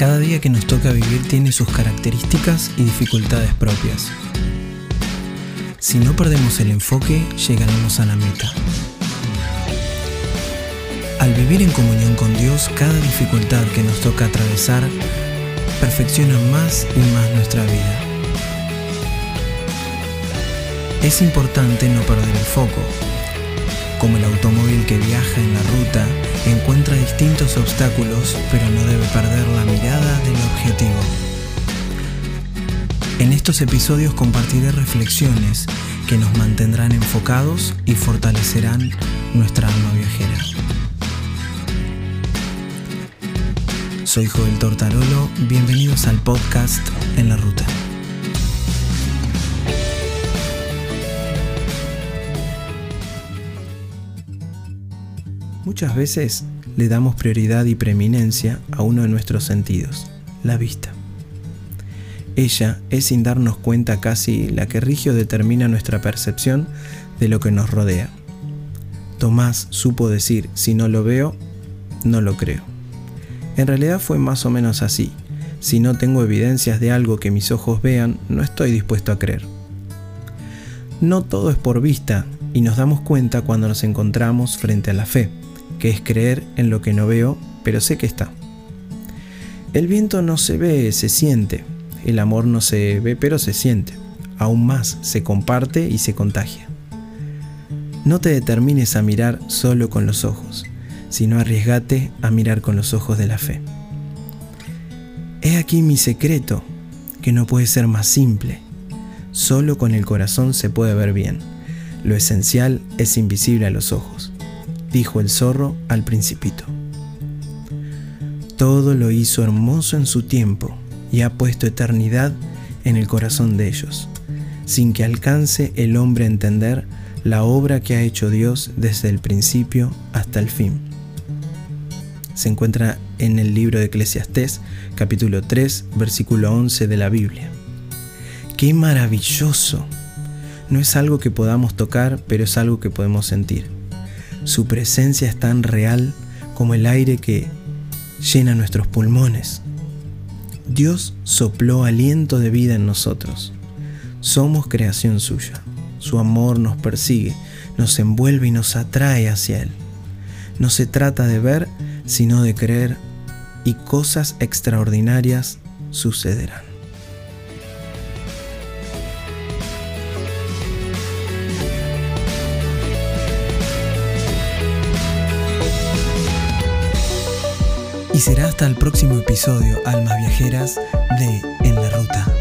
Cada día que nos toca vivir tiene sus características y dificultades propias. Si no perdemos el enfoque, llegaremos a la meta. Al vivir en comunión con Dios, cada dificultad que nos toca atravesar perfecciona más y más nuestra vida. Es importante no perder el foco. Como el automóvil que viaja en la ruta, encuentra distintos obstáculos, pero no debe perder la mirada del objetivo. En estos episodios compartiré reflexiones que nos mantendrán enfocados y fortalecerán nuestra alma viajera. Soy Joel Tortarolo, bienvenidos al podcast En la Ruta. Muchas veces le damos prioridad y preeminencia a uno de nuestros sentidos, la vista. Ella es sin darnos cuenta casi la que rige o determina nuestra percepción de lo que nos rodea. Tomás supo decir, si no lo veo, no lo creo. En realidad fue más o menos así. Si no tengo evidencias de algo que mis ojos vean, no estoy dispuesto a creer. No todo es por vista y nos damos cuenta cuando nos encontramos frente a la fe que es creer en lo que no veo, pero sé que está. El viento no se ve, se siente. El amor no se ve, pero se siente. Aún más, se comparte y se contagia. No te determines a mirar solo con los ojos, sino arriesgate a mirar con los ojos de la fe. He aquí mi secreto, que no puede ser más simple. Solo con el corazón se puede ver bien. Lo esencial es invisible a los ojos dijo el zorro al principito. Todo lo hizo hermoso en su tiempo y ha puesto eternidad en el corazón de ellos, sin que alcance el hombre a entender la obra que ha hecho Dios desde el principio hasta el fin. Se encuentra en el libro de Eclesiastés, capítulo 3, versículo 11 de la Biblia. ¡Qué maravilloso! No es algo que podamos tocar, pero es algo que podemos sentir. Su presencia es tan real como el aire que llena nuestros pulmones. Dios sopló aliento de vida en nosotros. Somos creación suya. Su amor nos persigue, nos envuelve y nos atrae hacia Él. No se trata de ver, sino de creer, y cosas extraordinarias sucederán. Y será hasta el próximo episodio, Almas Viajeras, de En la Ruta.